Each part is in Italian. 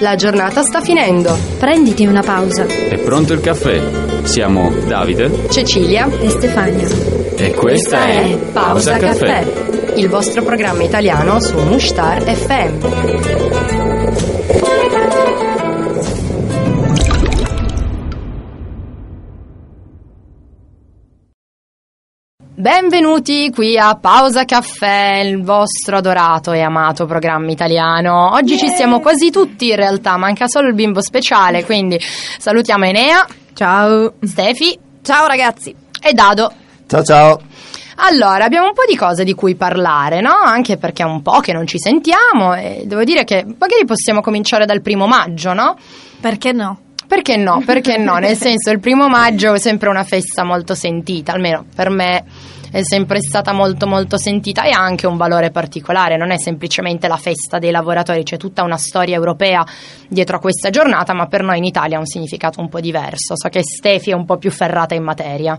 La giornata sta finendo. Prenditi una pausa. È pronto il caffè. Siamo Davide Cecilia E Stefania. e questa è Pausa Caffè, il vostro programma italiano su Mushtar FM. Benvenuti qui a Pausa Caffè, il vostro adorato e amato programma italiano. Oggi ci siamo quasi tutti in realtà, manca solo il bimbo speciale, quindi salutiamo Enea, Ciao. Stefi Ciao ragazzi. e Dado. Ciao ciao. Allora, abbiamo un po' di cose di cui parlare, no? Anche perché è un po' che non ci sentiamo e devo dire che magari possiamo cominciare dal primo maggio, no? Perché no? Perché no? Perché no? Nel senso, il primo maggio è sempre una festa molto sentita, almeno per me è sempre stata molto molto sentita e ha anche un valore particolare, non è semplicemente la festa dei lavoratori, c'è tutta una storia europea dietro a questa giornata, ma per noi in Italia ha un significato un po' diverso. So che Stefi è un po' più ferrata in materia.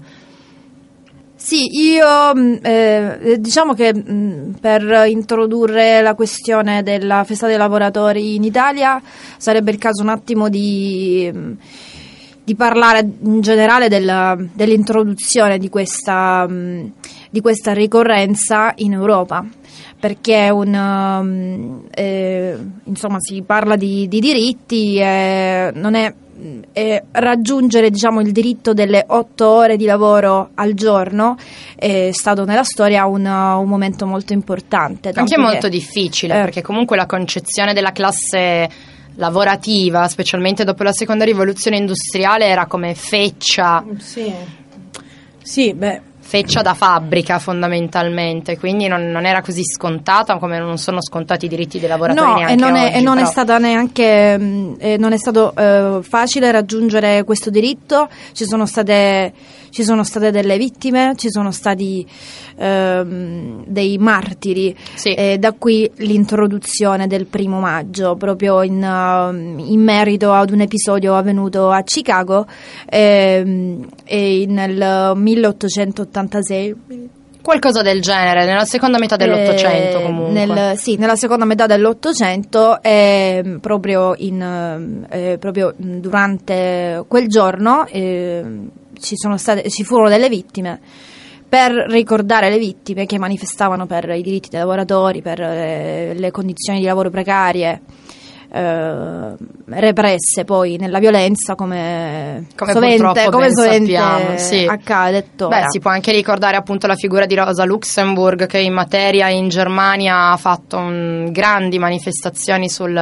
Sì, io mh, eh, diciamo che mh, per introdurre la questione della festa dei lavoratori in Italia sarebbe il caso un attimo di, mh, di parlare in generale della- dell'introduzione di questa, mh, di questa ricorrenza in Europa. Perché un, eh, insomma, si parla di, di diritti, eh, non è e raggiungere diciamo, il diritto delle otto ore di lavoro al giorno è stato nella storia un, un momento molto importante. Anche che- molto difficile, Eh. perché comunque la concezione della classe lavorativa, specialmente dopo la seconda rivoluzione industriale, era come feccia, Sì. Sì, beh, feccia da fabbrica fondamentalmente, quindi non, non era così scontata come non sono scontati i diritti dei lavoratori No, neanche e non, è, oggi, e non è stata neanche mh, eh, non è stato eh, facile raggiungere questo diritto. Ci sono state, ci sono state delle vittime, ci sono stati ehm, dei martiri. Sì. E da qui l'introduzione del primo maggio, proprio in, ehm, in merito ad un episodio avvenuto a Chicago ehm, nel 1886. Qualcosa del genere, nella seconda metà dell'Ottocento Eh, comunque. nel- sì, nella seconda metà dell'Ottocento e proprio, in, eh, eh, proprio durante quel giorno eh, ci, sono state, ci furono delle vittime. Per ricordare le vittime che manifestavano per i diritti dei lavoratori, per eh, le condizioni di lavoro precarie, eh, represse poi nella violenza come, Come sovente, purtroppo come sovente sappiamo, sì. accade. Beh, si può anche ricordare appunto la figura di Rosa Luxemburg che in materia in Germania ha fatto un- grandi manifestazioni sul,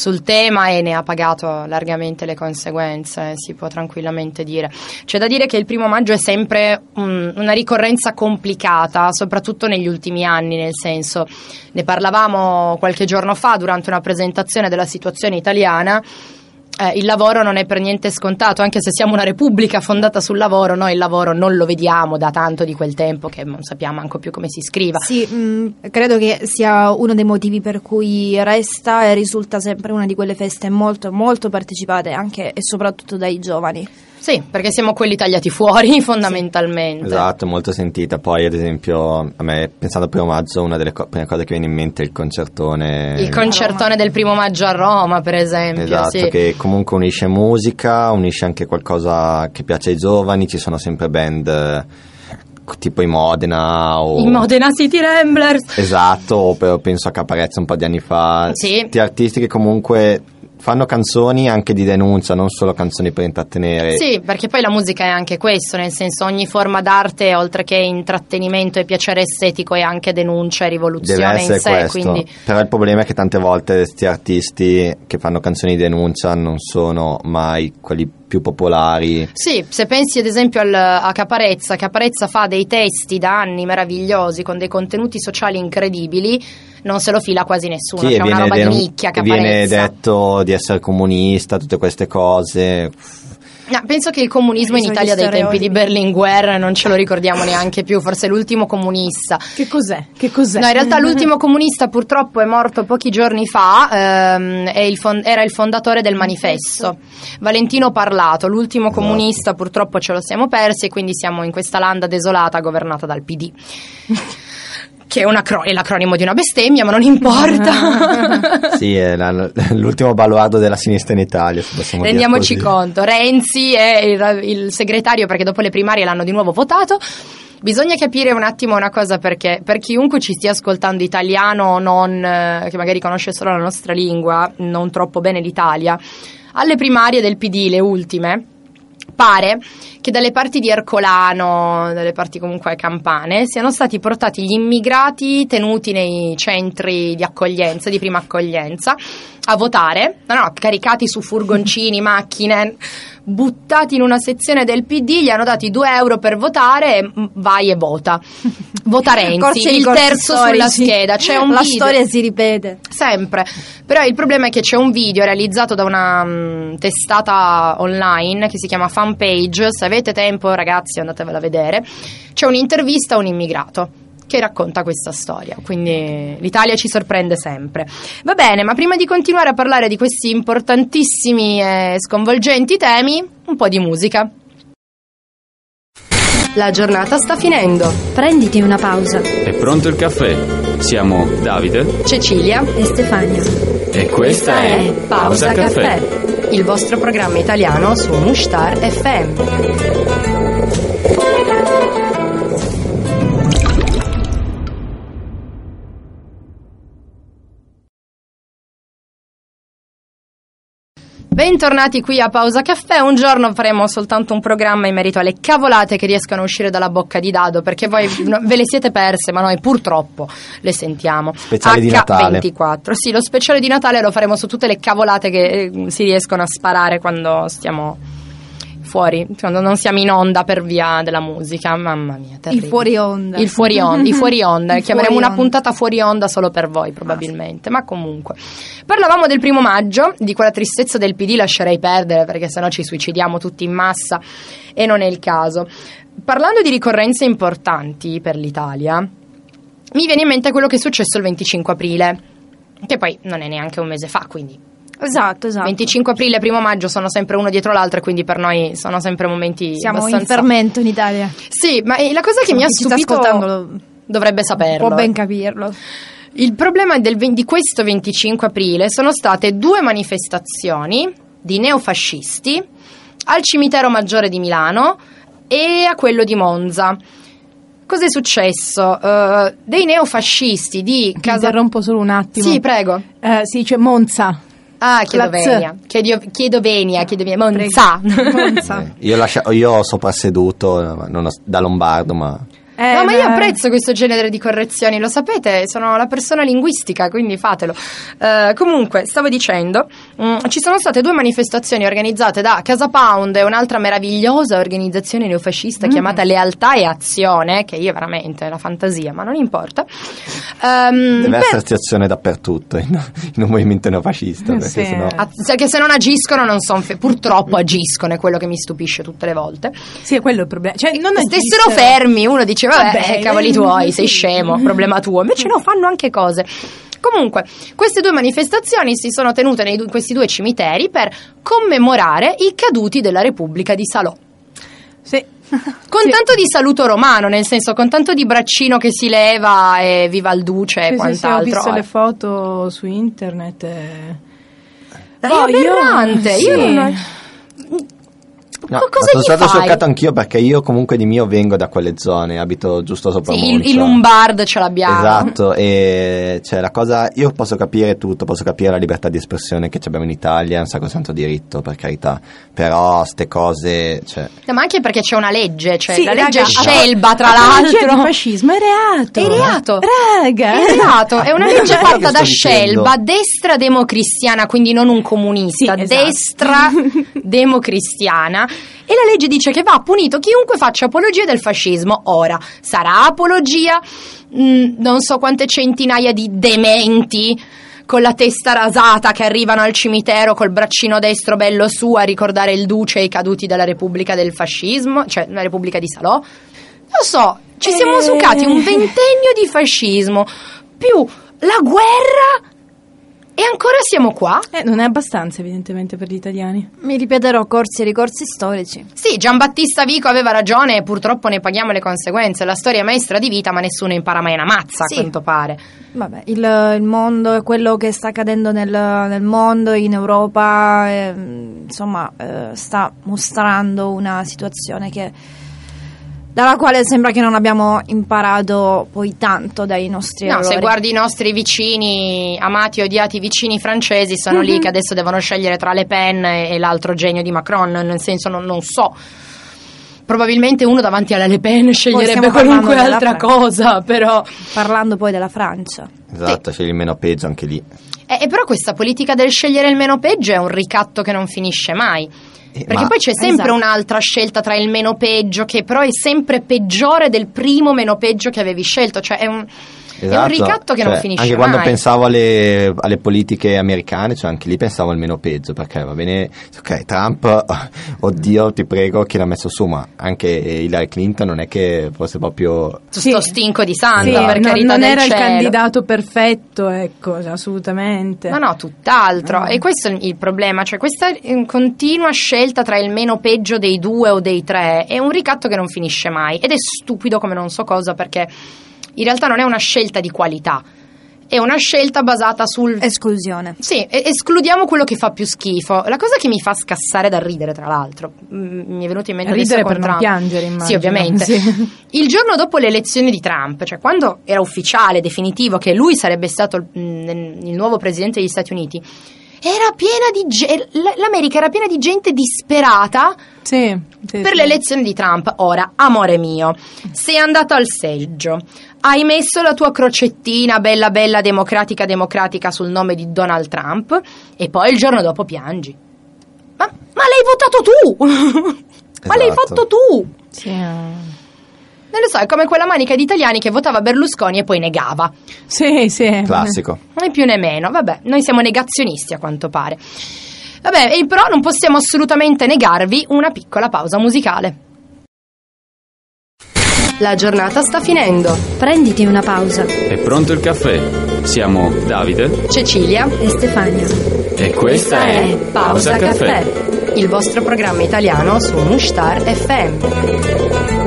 sul tema e ne ha pagato largamente le conseguenze, si può tranquillamente dire. C'è da dire che il primo maggio è sempre un- una ricorrenza complicata, soprattutto negli ultimi anni, nel senso, ne parlavamo qualche giorno fa durante una presentazione della situazione italiana. Eh, il lavoro non è per niente scontato, anche se siamo una repubblica fondata sul lavoro, noi il lavoro non lo vediamo da tanto di quel tempo che non sappiamo manco più come si scriva. Sì, mh, credo che sia uno dei motivi per cui resta e risulta sempre una di quelle feste molto, molto partecipate anche e soprattutto dai giovani. Sì, perché siamo quelli tagliati fuori fondamentalmente. Esatto, molto sentita. Poi, ad esempio, a me, pensando al primo maggio, una delle co- prime cose che viene in mente è il concertone. Il concertone del primo maggio a Roma, per esempio. Esatto, sì. che comunque unisce musica, unisce anche qualcosa che piace ai giovani. Ci sono sempre band tipo i Modena o. I Modena City Ramblers. Esatto, o pe- penso a Caparezza un po' di anni fa. Sì. Artisti che comunque fanno canzoni anche di denuncia, non solo canzoni per intrattenere. Sì, perché poi la musica è anche questo, nel senso ogni forma d'arte, oltre che intrattenimento e piacere estetico, è anche denuncia e Deve rivoluzione essere in sé, questo. quindi Però il problema è che tante volte questi artisti che fanno canzoni di denuncia non sono mai quelli più popolari. Sì, se pensi ad esempio al- a Caparezza, Caparezza fa dei testi da anni meravigliosi con dei contenuti sociali incredibili, non se lo fila quasi nessuno, Sì, c'è una roba denu- di nicchia e viene Caparezza. detto di essere comunista, tutte queste cose. No, penso che il comunismo in Italia dai tempi di. Berlinguer non ce lo ricordiamo neanche più, forse l'ultimo comunista. che cos'è? Che cos'è? No, in realtà l'ultimo comunista purtroppo è morto pochi giorni fa, ehm, è il fon- era il fondatore del manifesto, Valentino Parlato, l'ultimo Esatto. comunista purtroppo ce lo siamo persi e quindi siamo in questa landa desolata governata dal PD. che è, un acro- è l'acronimo di una bestemmia, ma non importa. Sì, è la- l'ultimo baluardo della sinistra in Italia, Rendiamoci conto, Renzi è il, il segretario perché dopo le primarie l'hanno di nuovo votato. Bisogna capire un attimo una cosa perché per chiunque ci stia ascoltando italiano non, eh, che magari conosce solo la nostra lingua, non troppo bene l'Italia, alle primarie del PD, le ultime, pare che dalle parti di Ercolano, dalle parti comunque campane, siano stati portati gli immigrati tenuti nei centri di accoglienza, di prima accoglienza, a votare, no, no, caricati su furgoncini, macchine, buttati in una sezione del PD, gli hanno dati 2 euro per votare, e, vai e vota. Vota Renzi, Corsi il corsi terzo sulla storici. scheda, c'è un La video. storia si ripete. Sempre, però il problema è che c'è un video realizzato da una mm, testata online che si chiama Fanpage, se avete tempo ragazzi andatevela a vedere, c'è un'intervista a un immigrato che racconta questa storia, quindi l'Italia ci sorprende sempre. Va bene, ma prima di continuare a parlare di questi importantissimi e sconvolgenti temi, un po' di musica. La giornata sta finendo. Prenditi una pausa. È pronto il caffè? Siamo Davide Cecilia E Stefania. e questa è Pausa Caffè. il vostro programma italiano su Mushtar FM. Bentornati qui a Pausa Caffè. Un giorno faremo soltanto un programma in merito alle cavolate che riescono a uscire dalla bocca di Dado, perché voi ve le siete perse, ma noi purtroppo le sentiamo. Speciale di Natale. H24. Sì, lo speciale di Natale lo faremo su tutte le cavolate che eh, si riescono a sparare quando stiamo fuori, quando non siamo in onda per via della musica. Mamma mia, Il terribile. fuori onda. Il fuori onda, i fuori onda. Il Chiameremo fuori una onda. puntata fuori onda solo per voi, probabilmente. Ma comunque. Parlavamo del primo maggio, di quella tristezza del PD lascerei perdere perché sennò ci suicidiamo tutti in massa e non è il caso. Parlando di ricorrenze importanti per l'Italia, mi viene in mente quello che è successo il 25 aprile, che poi non è neanche un mese fa, quindi Esatto, esatto. 25 aprile e primo maggio sono sempre uno dietro l'altro, e quindi per noi sono sempre momenti Siamo in abbastanza... fermento in Italia. Sì, ma eh, la cosa che mi ha stupito dovrebbe saperlo. Può ben capirlo. Il problema del di questo 25 aprile sono state due manifestazioni di neofascisti al cimitero maggiore di Milano e a quello di Monza. Cos'è successo? Eh, dei neofascisti di Casa... interrompo solo un attimo. Sì, prego. Eh, si dice Monza. Ah, chiedo La Z. venia. Chiedo, chiedo venia, chiedo venia. Monza. Monza. Eh, Io, lascia- io ho soprasseduto eh, non ho- da lombardo, ma Eh, no, ma io apprezzo questo genere di correzioni, lo sapete, sono la persona linguistica, quindi fatelo. Eh, comunque, stavo dicendo, mm, ci sono state due manifestazioni organizzate da Casa Pound e un'altra meravigliosa organizzazione neofascista chiamata Lealtà e Azione, che io veramente, la fantasia, ma non importa. Ehm, deve per- esserci azione dappertutto in, in un movimento neofascista, perché Sì. sennò... a- cioè che se non agiscono non sono purtroppo agiscono, è quello che mi stupisce tutte le volte. Sì, è quello il problema. Cioè, non stessero fermi, uno dice vabbè, Vabbè, eh, cavoli eh, tuoi, sei sì. scemo, problema tuo. Invece no, fanno anche cose. Comunque, queste due manifestazioni si sono tenute nei du- questi due cimiteri per commemorare i caduti della Repubblica di Salò. Sì. Con Sì. tanto di saluto romano, nel senso con tanto di braccino che si leva e viva il duce e Sì, sì, sì, ho quant'altro. visto Eh. le foto su internet. e- È Boh, io- io sì. non... No, sono gli stato fai? scioccato anch'io perché io comunque di mio vengo da quelle zone, abito giusto sopra Sì, il, Monza. il Lombard ce l'abbiamo. Esatto, e cioè la cosa, io posso capire tutto, posso capire la libertà di espressione che abbiamo in Italia, è un sacrosanto diritto, per carità, però ste cose, cioè, No, ma anche perché c'è una legge, cioè Sì, la legge raga, Scelba, tra l'altro. di fascismo è reato. È reato. Raga. È reato, è una legge fatta da dicendo. Scelba, destra democristiana, quindi non un comunista, Sì, esatto. destra democristiana. E la legge dice che va punito chiunque faccia apologia del fascismo. Ora, sarà apologia, mm, non so quante centinaia di dementi con la testa rasata che arrivano al cimitero col braccino destro bello su a ricordare il duce e i caduti della Repubblica del fascismo, cioè la Repubblica di Salò. Non so, ci siamo Eh. sucati un ventennio di fascismo più la guerra E ancora siamo qua? Eh, non è abbastanza, evidentemente, per gli italiani. Mi ripeterò corsi e ricorsi storici. Sì, Giambattista Vico aveva ragione e purtroppo ne paghiamo le conseguenze. La storia è maestra di vita, ma nessuno impara mai una mazza, Sì. a quanto pare. Vabbè, il, il mondo è quello che sta accadendo nel, nel mondo, in Europa, ehm, insomma, eh, sta mostrando una situazione che dalla quale sembra che non abbiamo imparato poi tanto dai nostri No, errori. se guardi i nostri vicini, amati e odiati vicini francesi, sono lì che adesso devono scegliere tra Le Pen e, e l'altro genio di Macron, nel senso non, non so. Probabilmente uno davanti alla Le Pen sceglierebbe qualunque altra Francia. cosa, però... Parlando poi della Francia. Esatto, scegli il meno peggio anche lì. Eh, e però questa politica del scegliere il meno peggio è un ricatto che non finisce mai. Eh, Perché ma- poi c'è sempre Esatto. un'altra scelta tra il meno peggio, che però è sempre peggiore del primo meno peggio che avevi scelto. Cioè è un, è un Esatto, ricatto che non cioè, finisce Anche mai. quando pensavo alle, alle politiche americane, cioè anche lì pensavo al meno peggio, perché va bene, ok, Trump, oddio, ti prego, chi l'ha messo su, ma anche Hillary Clinton non è che fosse proprio... Sto Sì. stinco di santa, Sì, per non, carità non del era il cielo. candidato perfetto, ecco, assolutamente. No, no, tutt'altro. No. E questo è il problema, cioè questa eh, continua scelta tra il meno peggio dei due o dei tre è un ricatto che non finisce mai ed è stupido come non so cosa perché in realtà non è una scelta di qualità, è una scelta basata sul... Esclusione. Sì, escludiamo quello che fa più schifo. La cosa che mi fa scassare da ridere, tra l'altro, mi è venuto in mente Ridere per non Trump. piangere, immagino. Sì, ovviamente. Sì. Il giorno dopo le elezioni di Trump, cioè quando era ufficiale, definitivo, che lui sarebbe stato il, mm, nuovo presidente degli Stati Uniti, era piena di ge- l'America era piena di gente disperata Sì, sì, per sì. le elezioni di Trump. Ora, amore mio, sei andato al seggio, hai messo la tua crocettina bella bella democratica democratica sul nome di Donald Trump e poi il giorno dopo piangi. Ma, ma l'hai votato tu! ma l'hai Esatto. fatto tu! Sì. Non lo so, è come quella manica di italiani che votava Berlusconi e poi negava. sì, sì. Classico. Né più né meno. Vabbè, noi siamo negazionisti a quanto pare. Vabbè, però non possiamo assolutamente negarvi una piccola pausa musicale. La giornata sta finendo. Prenditi una pausa. È pronto il caffè? Siamo Davide Cecilia, E Stefania. e questa è Pausa Caffè. il vostro programma italiano su Mushtar FM.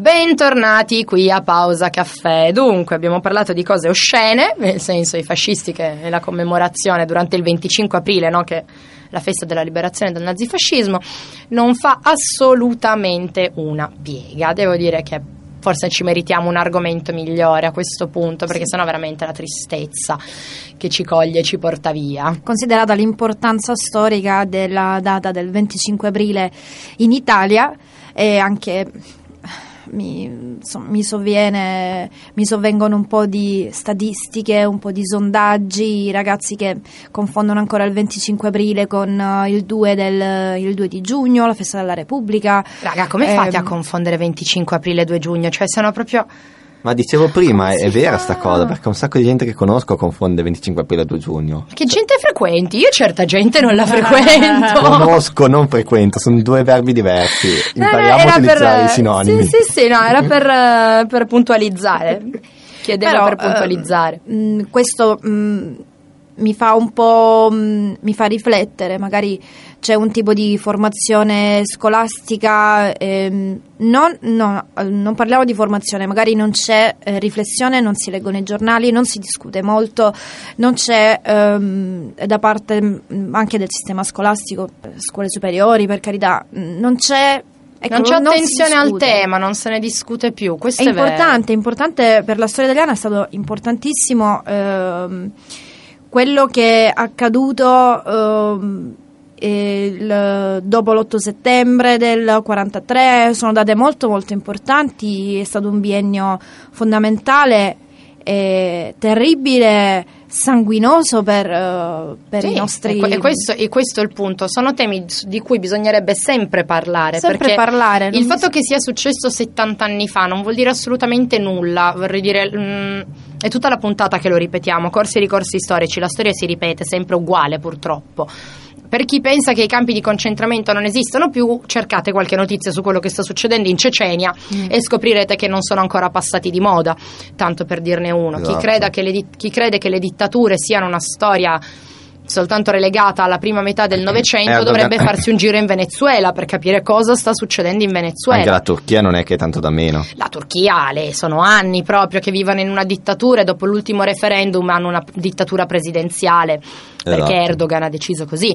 Bentornati qui a Pausa Caffè. Dunque, abbiamo parlato di cose oscene, nel senso i fascisti che è la commemorazione durante il 25 aprile, no, che è la festa della liberazione dal nazifascismo, non fa assolutamente una piega. Devo dire che forse ci meritiamo un argomento migliore a questo punto, perché sennò veramente la tristezza che ci coglie ci porta via. Considerata l'importanza storica della data del 25 aprile in Italia e anche mi, insomma, mi sovviene, mi sovvengono un po' di statistiche, un po' di sondaggi, i ragazzi che confondono ancora il 25 aprile con eh, il 2, del, il 2 di giugno, la festa della Repubblica. Raga, come fate a Ehm, confondere 25 aprile e 2 giugno? Cioè, sono proprio... Ma dicevo prima, è, è vera sta cosa, perché un sacco di gente che conosco confonde 25 aprile e 2 giugno. Che gente frequenti? Io certa gente non la frequento. Conosco, non frequento, sono due verbi diversi. No, Impariamo a era utilizzare per- i sinonimi. Sì, sì, sì, no, era per, eh, per puntualizzare. Chiedevo Però, per puntualizzare. eh, mh, questo mh, mi fa un po' mh, mi fa riflettere, magari c'è un tipo di formazione scolastica, ehm, non, no, non parliamo di formazione, magari non c'è eh, riflessione, non si leggono i giornali, non si discute molto, non c'è ehm, da parte mh, anche del sistema scolastico, eh, scuole superiori per carità, mh, non c'è... ecco, non c'è attenzione al discute. tema, non se ne discute più. Questo È è, vero. importante, è importante per la storia italiana, è stato importantissimo ehm, quello che è accaduto ehm, il- dopo l'8 settembre del 43, sono date molto molto importanti, è stato un biennio fondamentale, eh, terribile, sanguinoso per, eh, per Sì, i nostri... e, que- e questo, e questo è il punto. Sono temi di cui bisognerebbe sempre parlare. Sempre parlare, Il fatto che sia successo 70 anni fa non vuol dire assolutamente nulla. Vorrei dire. mm, è tutta la puntata che lo ripetiamo. Corsi e ricorsi storici. La storia si ripete sempre uguale, purtroppo. Per chi pensa che i campi di concentramento non esistono più, cercate qualche notizia su quello che sta succedendo in Cecenia e scoprirete che non sono ancora passati di moda, tanto per dirne uno. Chi, Esatto. che le di- chi crede che le dittature siano una storia soltanto relegata alla prima metà del Novecento Erdogan- dovrebbe farsi un giro in Venezuela per capire cosa sta succedendo in Venezuela. Anche la Turchia non è che è tanto da meno. La Turchia le, sono anni proprio che vivono in una dittatura e dopo l'ultimo referendum hanno una dittatura presidenziale perché Esatto. Erdogan ha deciso così.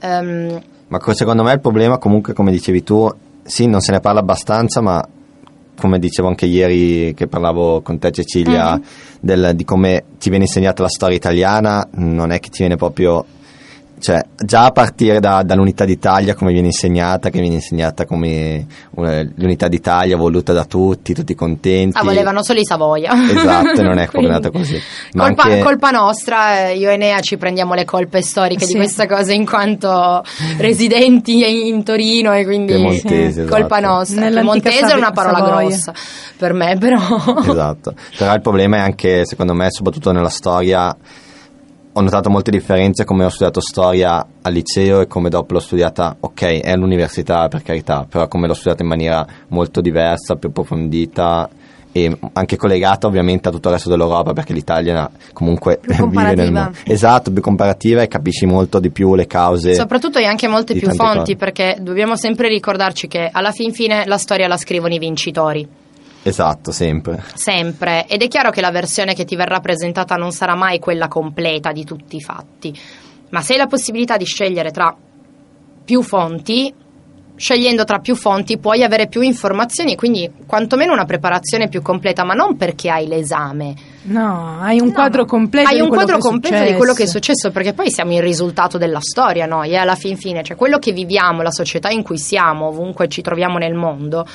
Ehm, Ma co- secondo me il problema comunque, come dicevi tu, sì, non se ne parla abbastanza, ma come dicevo anche ieri che parlavo con te Cecilia, Mhm. del- di come ti viene insegnata la storia italiana, non è che ti viene proprio... Cioè, già a partire da- dall'unità d'Italia, come viene insegnata, che viene insegnata come eh, l'unità d'Italia voluta da tutti, tutti contenti. ah, volevano solo i Savoia. Esatto, non è Quindi, andata così. Ma Colpa, anche- colpa nostra, eh, io e Nea ci prendiamo le colpe storiche di Sì. questa cosa in quanto residenti in Torino e quindi Piemontesi, esatto. colpa nostra. Piemontese è una parola Savoia. grossa per me, però. Esatto, però il problema è anche, secondo me, soprattutto nella storia, ho notato molte differenze come ho studiato storia al liceo e come dopo l'ho studiata, ok, è all'università per carità, però come l'ho studiata in maniera molto diversa, più approfondita e anche collegata ovviamente a tutto il resto dell'Europa perché l'Italia comunque vive nel mondo. Esatto, più comparativa e capisci molto di più le cause. Soprattutto hai anche molte più fonti cose. perché dobbiamo sempre ricordarci che alla fin fine la storia la scrivono i vincitori. Esatto, sempre. sempre ed è chiaro che la versione che ti verrà presentata non sarà mai quella completa di tutti i fatti, ma se hai la possibilità di scegliere tra più fonti, scegliendo tra più fonti puoi avere più informazioni e quindi quantomeno una preparazione più completa, ma non perché hai l'esame. No, hai un No, quadro completo Hai di un quello quadro che è completo di quello che è successo. successo, perché poi siamo il risultato della storia, noi, e alla fin fine, cioè quello che viviamo, la società in cui siamo, ovunque ci troviamo nel mondo,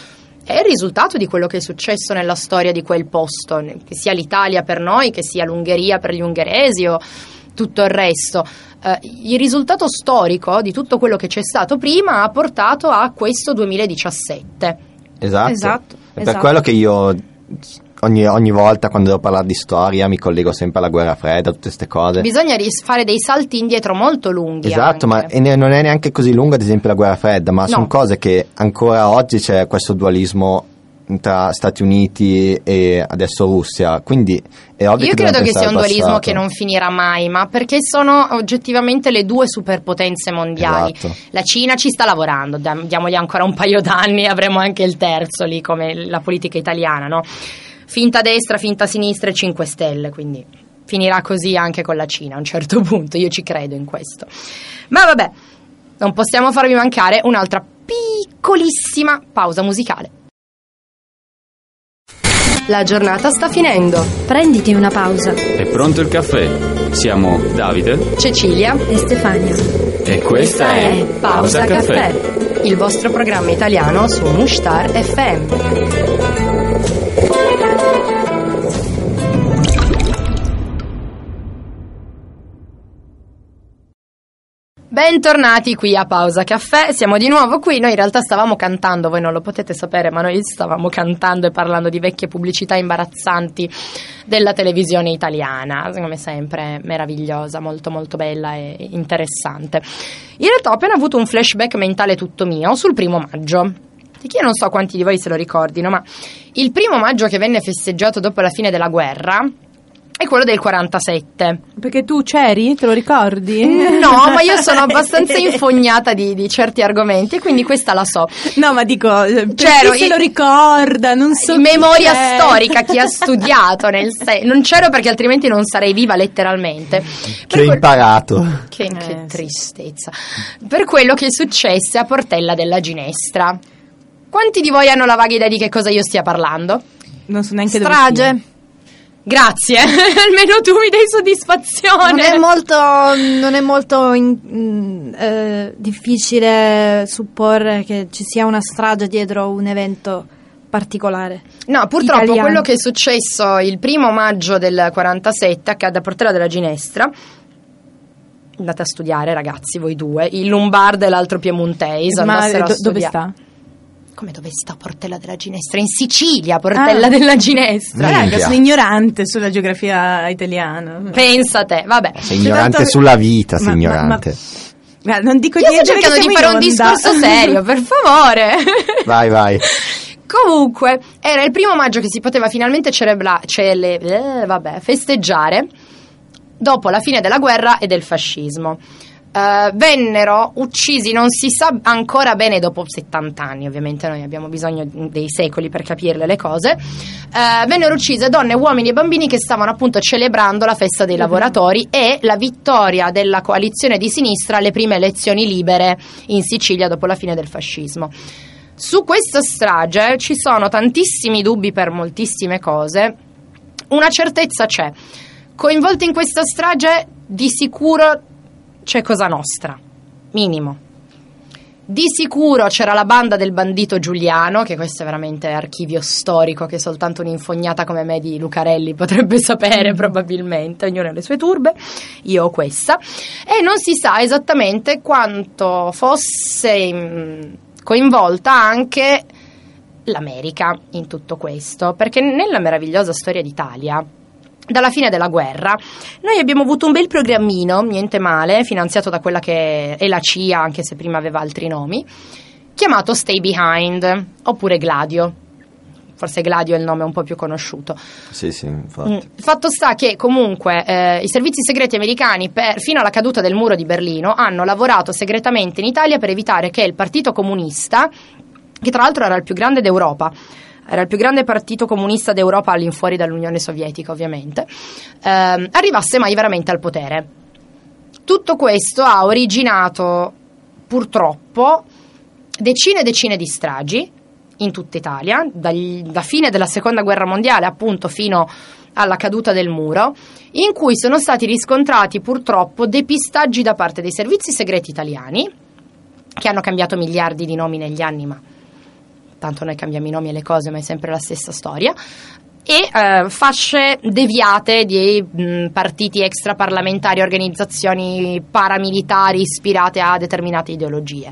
è il risultato di quello che è successo nella storia di quel posto, che sia l'Italia per noi, che sia l'Ungheria per gli ungheresi o tutto il resto. Eh, il risultato storico di tutto quello che c'è stato prima ha portato a questo 2017. Esatto. Esatto, È per esatto. quello che io ogni, ogni volta quando devo parlare di storia mi collego sempre alla guerra fredda, tutte queste cose. Bisogna fare dei salti indietro molto lunghi. Esatto, ma anche. e ne- non è neanche così lunga, ad esempio, la guerra fredda, ma No. sono cose che ancora oggi c'è questo dualismo tra Stati Uniti e adesso Russia. Quindi è ovvio Io che credo che sia un dualismo che non finirà mai, ma perché sono oggettivamente le due superpotenze mondiali. Esatto. La Cina ci sta lavorando, diamogli ancora un paio d'anni e avremo anche il terzo lì come la politica italiana, no? Finta destra, finta sinistra e 5 stelle, quindi finirà così anche con la Cina a un certo punto, io ci credo in questo. Ma vabbè, non possiamo farvi mancare un'altra piccolissima pausa musicale. La giornata sta finendo. Prenditi una pausa. È pronto il caffè? Siamo Davide Cecilia E Stefania. e questa è Pausa Caffè. il vostro programma italiano su Mushtar FM. Bentornati qui a Pausa Caffè, siamo di nuovo qui, noi in realtà stavamo cantando, voi non lo potete sapere, ma noi stavamo cantando e parlando di vecchie pubblicità imbarazzanti della televisione italiana, come sempre meravigliosa, molto molto bella e interessante. In realtà ho appena avuto un flashback mentale tutto mio sul primo maggio. Che io non so quanti di voi se lo ricordino, ma il primo maggio che venne festeggiato dopo la fine della guerra è quello del 47. Perché tu c'eri, te lo ricordi? No, ma io sono abbastanza infognata di, di certi argomenti e quindi questa la so. No, ma dico, eh, C'ero chi se lo ricorda, non so In memoria c'è. storica, chi ha studiato nel se- Non c'ero perché altrimenti non sarei viva letteralmente. Che Per ho quel- imparato. Che, Eh, che sì. tristezza. Per quello che successe a Portella della Ginestra. Quanti di voi hanno la vaga idea di che cosa io stia parlando? Non so neanche dove Strage. sia. Grazie, almeno tu mi dai soddisfazione. Non è molto, non è molto in- mm, eh, difficile supporre che ci sia una strage dietro un evento particolare. No, purtroppo Italiano. quello che è successo il primo maggio del 47 accade a Portella della Ginestra. Andate a studiare, ragazzi, voi due. Il Lombardo e l'altro Piemontese. Ma andassero a do- dove sta? Come dove sta Portella della Ginestra? In Sicilia, Portella Ah. della Ginestra. Minchia. Raga, sono ignorante sulla geografia italiana. Pensa te, vabbè. Sei ignorante tanto- sulla vita, sei Ma- ma- ignorante. Guarda, non dico Io sto niente cercando perché di siamo fare un discorso serio, per favore. Vai, vai. Comunque, era il primo maggio che si poteva finalmente celebra- cele- eh, vabbè, festeggiare dopo la fine della guerra e del fascismo. Eh, vennero uccisi, non si sa ancora bene dopo 70 anni, ovviamente noi abbiamo bisogno dei secoli per capirle le cose. eh, vennero uccise donne, uomini e bambini che stavano appunto celebrando la festa dei lavoratori e la vittoria della coalizione di sinistra alle prime elezioni libere in Sicilia dopo la fine del fascismo. Su questa strage ci sono tantissimi dubbi per moltissime cose. Una certezza c'è. Coinvolti in questa strage di sicuro c'è Cosa Nostra. Minimo. Di sicuro c'era la banda del bandito Giuliano, che questo è veramente archivio storico che soltanto un'infognata come me di Lucarelli potrebbe sapere probabilmente, ognuno ha le sue turbe, io ho questa, e non si sa esattamente quanto fosse mm, coinvolta anche l'America in tutto questo, perché nella meravigliosa storia d'Italia dalla fine della guerra, noi abbiamo avuto un bel programmino, niente male, finanziato da quella che è la CIA, anche se prima aveva altri nomi, chiamato Stay Behind, oppure Gladio. Forse Gladio è il nome un po' più conosciuto. Sì, sì, infatti. Mm. Fatto sta che comunque eh, i servizi segreti americani per- fino alla caduta del muro di Berlino hanno lavorato segretamente in Italia per evitare che il Partito Comunista, che tra l'altro era il più grande d'Europa, era il più grande partito comunista d'Europa all'infuori dall'Unione Sovietica ovviamente, ehm, arrivasse mai veramente al potere. Tutto questo ha originato purtroppo decine e decine di stragi in tutta Italia, dagli- da fine della seconda guerra mondiale appunto fino alla caduta del muro, in cui sono stati riscontrati purtroppo depistaggi da parte dei servizi segreti italiani, che hanno cambiato miliardi di nomi negli anni, ma tanto noi cambiamo i nomi e le cose, ma è sempre la stessa storia. E eh, fasce deviate di mh, partiti extraparlamentari, organizzazioni paramilitari ispirate a determinate ideologie.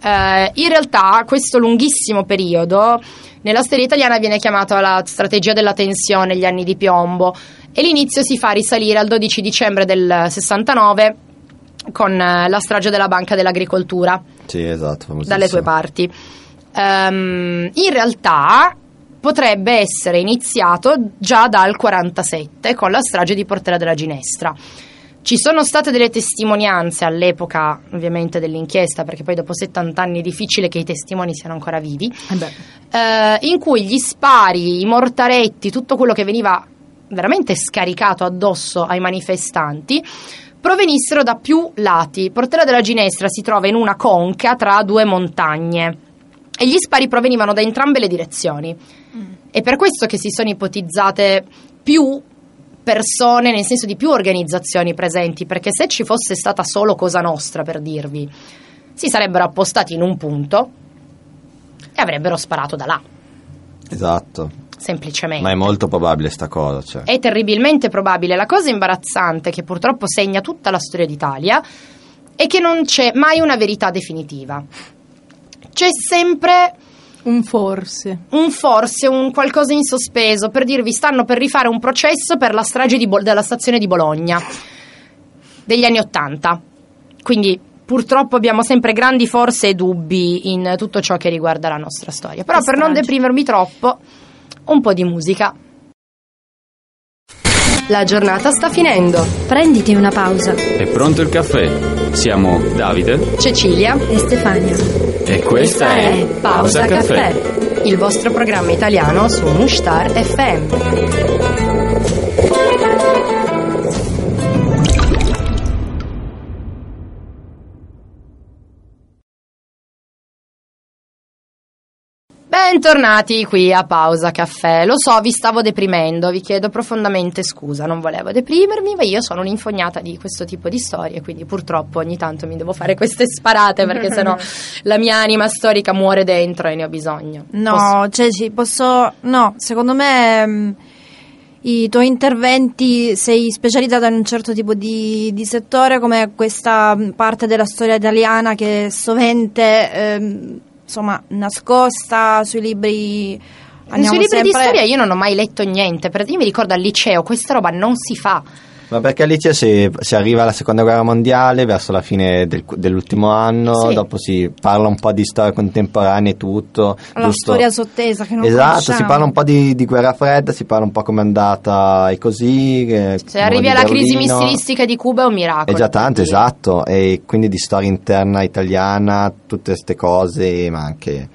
Eh, in realtà questo lunghissimo periodo nella storia italiana viene chiamato la strategia della tensione, gli anni di piombo, e l'inizio si fa risalire al 12 dicembre del 69 con eh, la strage della Banca dell'Agricoltura Sì, esatto. dalle tue parti. Ehm, in realtà potrebbe essere iniziato già dal 47 con la strage di Portella della Ginestra. Ci sono state delle testimonianze all'epoca, ovviamente, dell'inchiesta, perché poi dopo 70 anni è difficile che i testimoni siano ancora vivi, Eh eh, in cui gli spari, i mortaretti, tutto quello che veniva veramente scaricato addosso ai manifestanti provenissero da più lati. Portella della Ginestra si trova in una conca tra due montagne e gli spari provenivano da entrambe le direzioni. È per questo che si sono ipotizzate più persone, nel senso di più organizzazioni presenti, perché se ci fosse stata solo Cosa Nostra, per dirvi, si sarebbero appostati in un punto e avrebbero sparato da là, Esatto. semplicemente. Ma è molto probabile sta cosa, cioè. È terribilmente probabile. La cosa imbarazzante che purtroppo segna tutta la storia d'Italia è che non c'è mai una verità definitiva. C'è sempre Un forse. un forse, un qualcosa in sospeso per dirvi stanno per rifare un processo per la strage di Bol- della stazione di Bologna degli anni Ottanta. Quindi purtroppo abbiamo sempre grandi forse e dubbi in tutto ciò che riguarda la nostra storia. Però per non deprimermi troppo, un po' di musica. La giornata sta finendo. Prenditi una pausa. È pronto il caffè? Siamo Davide Cecilia, E Stefania. e questa è Pausa Caffè. il vostro programma italiano su Mushtar FM. Bentornati qui a Pausa Caffè. Lo so, vi stavo deprimendo, vi chiedo profondamente scusa, non volevo deprimermi, ma io sono un'infognata di questo tipo di storie, quindi purtroppo ogni tanto mi devo fare queste sparate perché sennò la mia anima storica muore dentro e ne ho bisogno. Posso- No, Ceci, posso... No, secondo me mh, i tuoi interventi sei specializzata in un certo tipo di, di settore come questa mh, parte della storia italiana che sovente ehm, insomma nascosta sui libri andiamo Sui libri di sempre- storia io non ho mai letto niente. Per- Io mi ricordo al liceo, questa roba non si fa. Ma perché Alice si, si arriva alla seconda guerra mondiale verso la fine del- dell'ultimo anno, Sì. dopo si parla un po' di storia contemporanea e tutto. La giusto? storia sottesa che non Esatto, conosciamo. si parla un po' di, di guerra fredda, si parla un po' come è andata e così. Se muro arrivi alla crisi missilistica di Cuba è un miracolo. È già tanto, quindi- esatto, e quindi di storia interna italiana, tutte queste cose, ma anche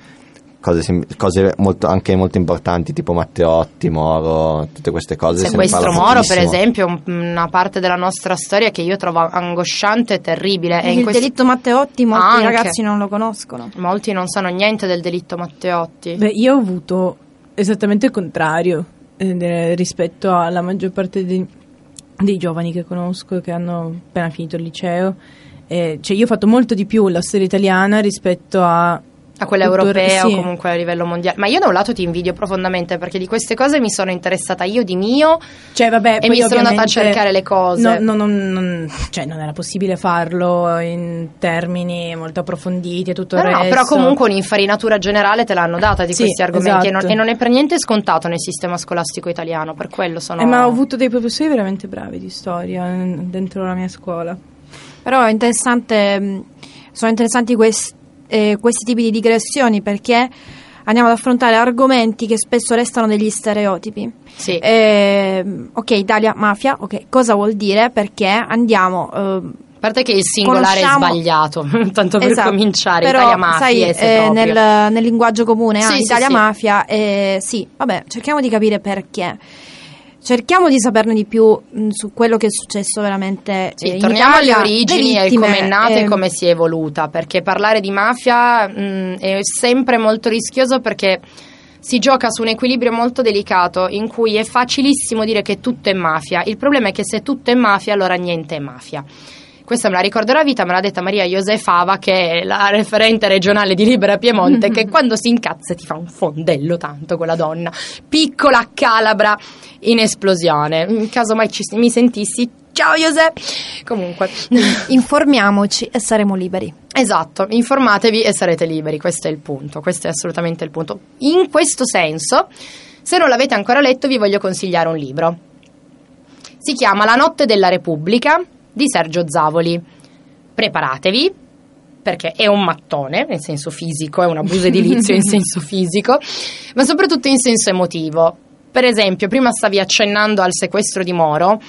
cose, sem- cose molto, anche molto importanti, tipo Matteotti, Moro, tutte queste cose. se Sequestro parla Moro, per esempio, una parte della nostra storia che io trovo angosciante e terribile. E Il questo- delitto Matteotti molti Anche. ragazzi non lo conoscono. Molti non sanno niente del delitto Matteotti. Beh, io ho avuto esattamente il contrario eh, rispetto alla maggior parte dei, dei giovani che conosco che hanno appena finito il liceo. Eh, cioè, io ho fatto molto di più la storia italiana rispetto a. A quella europea sì. o comunque a livello mondiale. Ma io da un lato ti invidio profondamente perché di queste cose mi sono interessata io di mio Cioè, vabbè, e mi sono andata a cercare le cose. No, no, no, cioè, non era possibile farlo in termini molto approfonditi e tutto No, il no, resto. però comunque un'infarinatura generale te l'hanno data di Sì, questi argomenti e, non, esatto. e non è per niente scontato nel sistema scolastico italiano, per quello sono... Eh, ma ho avuto dei professori veramente bravi di storia eh, dentro la mia scuola. Però è interessante, mh, sono interessanti quest- eh, questi tipi di digressioni perché andiamo ad affrontare argomenti che spesso restano degli stereotipi. Sì. Ehm, ok, Italia, mafia, ok, cosa vuol dire? Perché andiamo... ehm, A parte che il singolare Conosciamo- è sbagliato, tanto per esatto, cominciare, però, Italia mafia sai, eh, nel, nel linguaggio comune, ah, Sì, sì, Italia sì. mafia, eh, sì, vabbè, cerchiamo di capire perché. Cerchiamo di saperne di più mh, su quello che è successo veramente Sì, eh, torniamo Italia, alle origini e come è nata e ehm, come si è evoluta, perché parlare di mafia mh, è sempre molto rischioso perché si gioca su un equilibrio molto delicato in cui è facilissimo dire che tutto è mafia. Il problema è che se tutto è mafia, allora niente è mafia. Questa me la ricorderò a vita, me l'ha detta Maria Josefava, che è la referente regionale di Libera Piemonte, che quando si incazza ti fa un fondello tanto quella donna, piccola calabra in esplosione. In caso mai ci, mi sentissi, ciao José! Comunque, Informiamoci e saremo liberi. esatto, informatevi e sarete liberi, questo è il punto, questo è assolutamente il punto. In questo senso, se non l'avete ancora letto, vi voglio consigliare un libro. Si chiama La notte della Repubblica di Sergio Zavoli. Preparatevi, perché è un mattone, nel senso fisico, è un abuso edilizio in senso fisico, ma soprattutto in senso emotivo. Per esempio, prima stavi accennando al sequestro di Moro.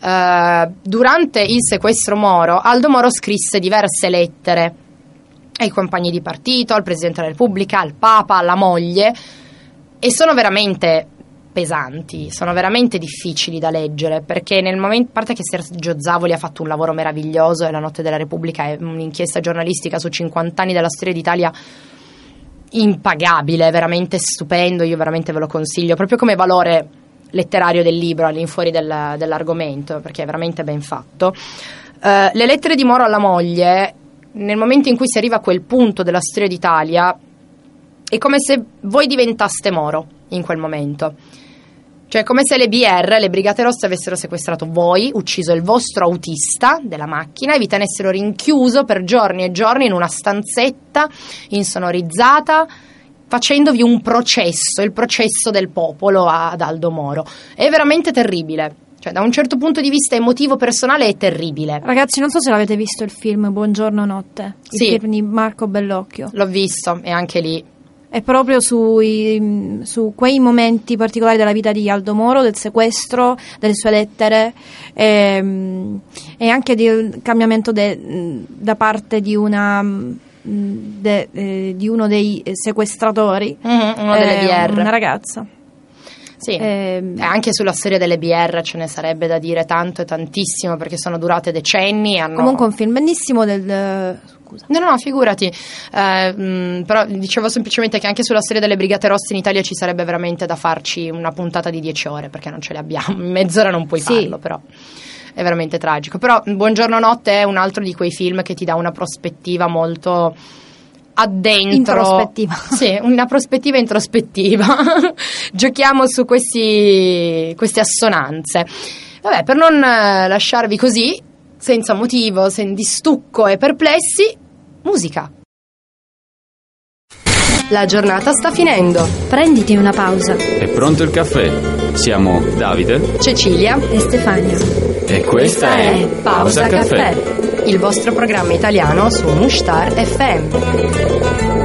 Eh, durante il sequestro Moro, Aldo Moro scrisse diverse lettere ai compagni di partito, al Presidente della Repubblica, al Papa, alla moglie, e sono veramente pesanti, sono veramente difficili da leggere perché nel momento, a parte che Sergio Zavoli ha fatto un lavoro meraviglioso e la Notte della Repubblica è un'inchiesta giornalistica su 50 anni della storia d'Italia impagabile, veramente stupendo, io veramente ve lo consiglio, proprio come valore letterario del libro all'infuori del- dell'argomento, perché è veramente ben fatto. Eh, le lettere di Moro alla moglie, nel momento in cui si arriva a quel punto della storia d'Italia, è come se voi diventaste Moro in quel momento. Cioè, come se le BR, le Brigate Rosse, avessero sequestrato voi, ucciso il vostro autista della macchina e vi tenessero rinchiuso per giorni e giorni in una stanzetta insonorizzata, facendovi un processo, il processo del popolo ad Aldo Moro. È veramente terribile. Cioè, da un certo punto di vista emotivo personale è terribile. Ragazzi, non so se l'avete visto il film Buongiorno Notte, il Sì. film di Marco Bellocchio. L'ho visto e anche lì È proprio sui- su quei momenti particolari della vita di Aldo Moro, del sequestro, delle sue lettere ehm, e anche del cambiamento de- da parte di, una, mm, de- eh, di uno dei sequestratori, Mhm, uno delle eh, una ragazza. Sì, Ehm. e anche sulla storia delle BR ce ne sarebbe da dire tanto e tantissimo perché sono durate decenni. Hanno... Comunque un film bellissimo del... No, no, no, figurati. Eh, mh, però dicevo semplicemente che anche sulla storia delle Brigate Rosse in Italia ci sarebbe veramente da farci una puntata di 10 ore perché non ce le abbiamo. Mezz'ora non puoi Sì. farlo, però è veramente tragico. Però Buongiorno Notte è un altro di quei film che ti dà una prospettiva molto addentro. Introspettiva. Sì, una prospettiva introspettiva. Giochiamo su questi, queste assonanze. Vabbè, per non eh, lasciarvi così, senza motivo, sen- di stucco e perplessi, musica. La giornata sta finendo. Prenditi una pausa. È pronto il caffè? Siamo Davide Cecilia, E Stefania. e questa è Pausa Caffè. il vostro programma italiano su Mushtar FM.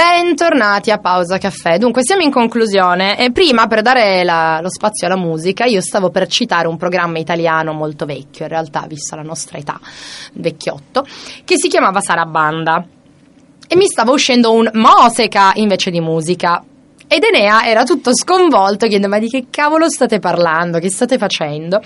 Bentornati a Pausa Caffè. Dunque, siamo in conclusione e prima per dare la- lo spazio alla musica io stavo per citare un programma italiano molto vecchio, in realtà, vista la nostra età, vecchiotto, che si chiamava Sarabanda. E mi stava uscendo un Moseca invece di musica. Ed Enea era tutto sconvolto chiedendo ma di che cavolo state parlando, che state facendo?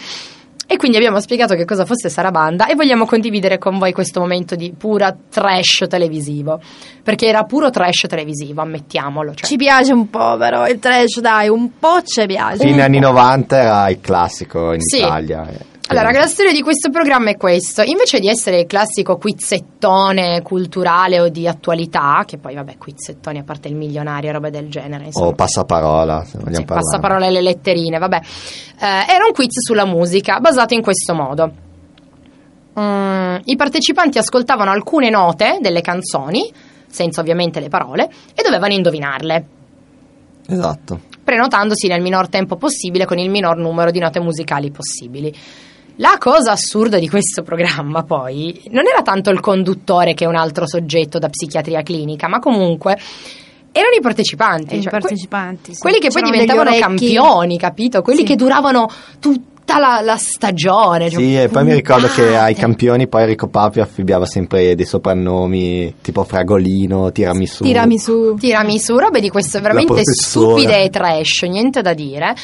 E quindi abbiamo spiegato che cosa fosse Sarabanda e vogliamo condividere con voi questo momento di pura trash televisivo. Perché era puro trash televisivo, ammettiamolo. Cioè. Ci piace un po', però il trash, dai, un po' ci piace. Fine anni 90 era il classico in Sì. Italia. Allora, la storia di questo programma è questo. Invece di essere il classico quizzettone culturale o di attualità, che poi vabbè, quizzettoni a parte il milionario e roba del genere, insomma. O passaparola, se vogliamo Sì, parlare. passaparola e le letterine, vabbè. Eh, era un quiz sulla musica basato in questo modo. Mm, I partecipanti ascoltavano alcune note delle canzoni, senza ovviamente le parole, e dovevano indovinarle, Esatto. prenotandosi nel minor tempo possibile con il minor numero di note musicali possibili. La cosa assurda di questo programma, poi, non era tanto il conduttore che un altro soggetto da psichiatria clinica, ma comunque erano i partecipanti. I cioè, que- partecipanti, sì. quelli che poi C'erano degli diventavano campioni, capito? Quelli Sì. che duravano tutta la, la stagione. cioè, Sì, e poi mi ricordo che ai campioni poi Enrico Papi affibbiava sempre dei soprannomi tipo Fragolino, Tiramisù. Tirami su. tiramisù, robe di queste veramente stupide e trash, niente da dire.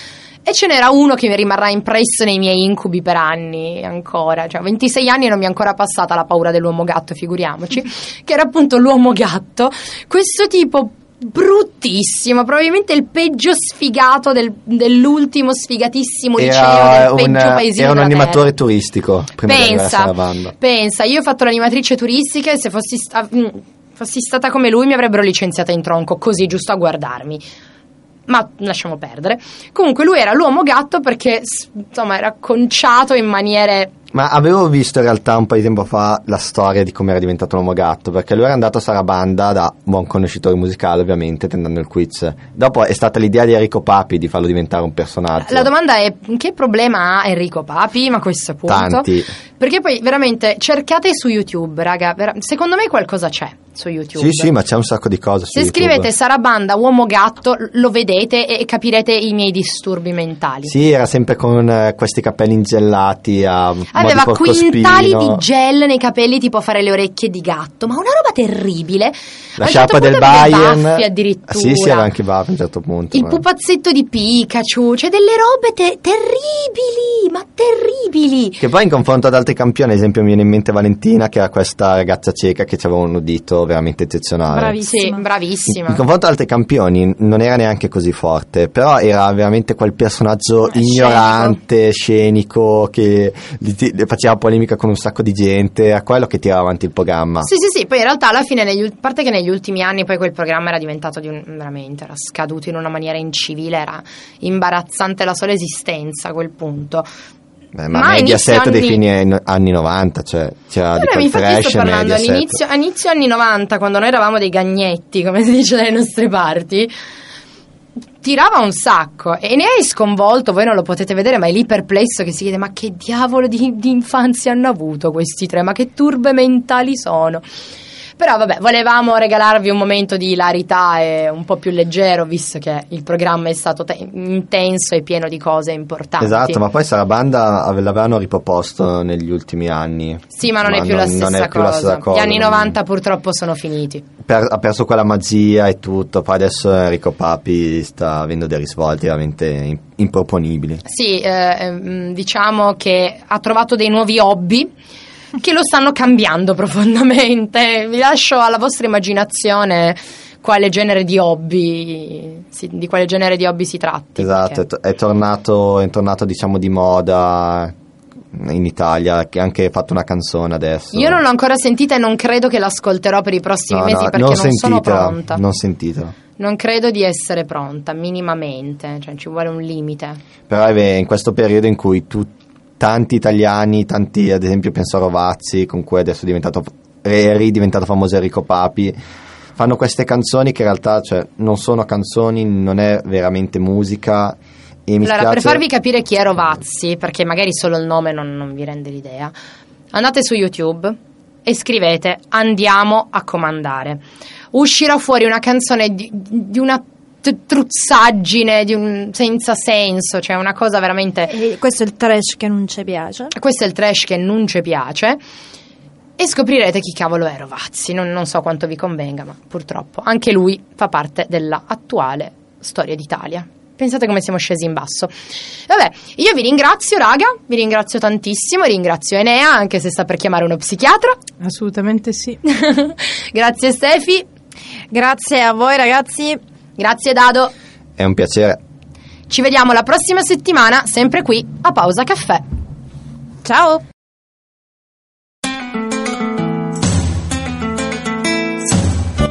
E ce n'era uno che mi rimarrà impresso nei miei incubi per anni ancora, cioè 26 anni e non mi è ancora passata la paura dell'uomo gatto, figuriamoci, che era appunto l'uomo gatto, questo tipo bruttissimo, probabilmente il peggio sfigato del- dell'ultimo sfigatissimo liceo Era del peggio un, paesino era un animatore terra. turistico prima Pensa, pensa, io ho fatto l'animatrice turistica e se fossi, sta- mm, fossi stata come lui mi avrebbero licenziata in tronco, così giusto a guardarmi. Ma lasciamo perdere. Comunque lui era l'uomo gatto perché insomma era conciato in maniere Ma avevo visto in realtà un po' di tempo fa la storia di come era diventato un uomo gatto, perché lui era andato a Sarabanda da buon conoscitore musicale, ovviamente, tentando il quiz. Dopo è stata l'idea di Enrico Papi di farlo diventare un personaggio. La domanda è che problema ha Enrico Papi? Ma questo punto. Tanti. Perché poi veramente cercate su YouTube, raga. secondo me qualcosa c'è su YouTube. Sì, sì, ma c'è un sacco di cose Se YouTube. scrivete Sarabanda uomo gatto lo vedete e capirete i miei disturbi mentali. Sì, era sempre con eh, questi capelli ingellati a Aveva quintali di gel nei capelli tipo a fare le orecchie di gatto, ma una roba terribile. La A un sciarpa certo del Bayern. baffi addirittura. Sì, sì, aveva anche baffi a un certo punto. Il ma- pupazzetto di Pikachu, cioè delle robe te- terribili, ma terribili. Che poi in confronto ad altri campioni, ad esempio mi viene in mente Valentina, che era questa ragazza cieca che aveva un udito veramente eccezionale. Bravissima. Sì, bravissima. In confronto ad altri campioni non era neanche così forte, però era veramente quel personaggio Eh, ignorante, scenico, che faceva polemica con un sacco di gente, era quello che tirava avanti il programma. Sì, sì, sì, poi in realtà alla fine, negli, a parte che negli ultimi anni poi quel programma era diventato di un, veramente, era scaduto in una maniera incivile, era imbarazzante la sola esistenza a quel punto. Eh, ma, Ma Mediaset dei anni- fine an- anni 90, cioè c'era di infatti trash sto parlando all'inizio, a inizio anni 90, quando noi eravamo dei gagnetti, come si dice dalle nostre parti, tirava un sacco e ne hai sconvolto, voi non lo potete vedere, ma è lì perplesso che si chiede ma che diavolo di, di infanzia hanno avuto questi tre, ma che turbe mentali sono. Però vabbè, volevamo regalarvi un momento di hilarità e un po' più leggero, visto che il programma è stato te- intenso e pieno di cose importanti. Esatto, ma poi Sarabanda ave- l'avevano riproposto negli ultimi anni. Sì, ma non è più, la, stessa non è più la stessa cosa. Gli anni non- 90 purtroppo sono finiti. per- ha perso quella magia e tutto. Poi adesso Enrico Papi sta avendo dei risvolti veramente improponibili. Sì, eh, ehm, diciamo che ha trovato dei nuovi hobby che lo stanno cambiando profondamente. Vi lascio alla vostra immaginazione quale genere di hobby si- di quale genere di hobby si tratti. Esatto, è, perché- è tornato, è tornato diciamo di moda in Italia, che ha anche fatto una canzone adesso. Io non l'ho ancora sentita e non credo che l'ascolterò per i prossimi No, mesi no, perché non, sono sentitela, pronta. Non sentitela. Non credo di essere pronta minimamente, cioè ci vuole un limite. Però è in questo periodo in cui tu- tanti italiani, tanti ad esempio penso a Rovazzi, con cui adesso è diventato, è ridiventato famoso Enrico Papi, fanno queste canzoni che in realtà cioè, non sono canzoni, non è veramente musica. Allora, spiace... per farvi capire chi è Rovazzi, perché magari solo il nome non, non vi rende l'idea, andate su YouTube e scrivete Andiamo a comandare. Uscirà fuori una canzone di, di una t- truzzaggine, di un senza senso, cioè una cosa veramente... E questo è il trash che non ci piace. Questo è il trash che non ci piace. E scoprirete chi cavolo è Rovazzi. Non, non so quanto vi convenga, ma purtroppo anche lui fa parte della attuale storia d'Italia. Pensate come siamo scesi in basso. Vabbè, io vi ringrazio, raga, vi ringrazio tantissimo, ringrazio Enea, anche se sta per chiamare uno psichiatra. Assolutamente sì. Grazie Stefi, Grazie a voi ragazzi. Grazie Dado. È un piacere. Ci vediamo la prossima settimana, sempre qui a Pausa Caffè. Ciao.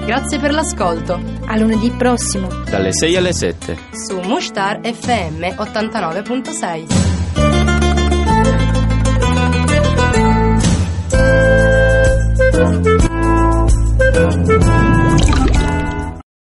Grazie per l'ascolto A lunedì prossimo. Dalle 6 alle 7. su Mushtar FM 89.6.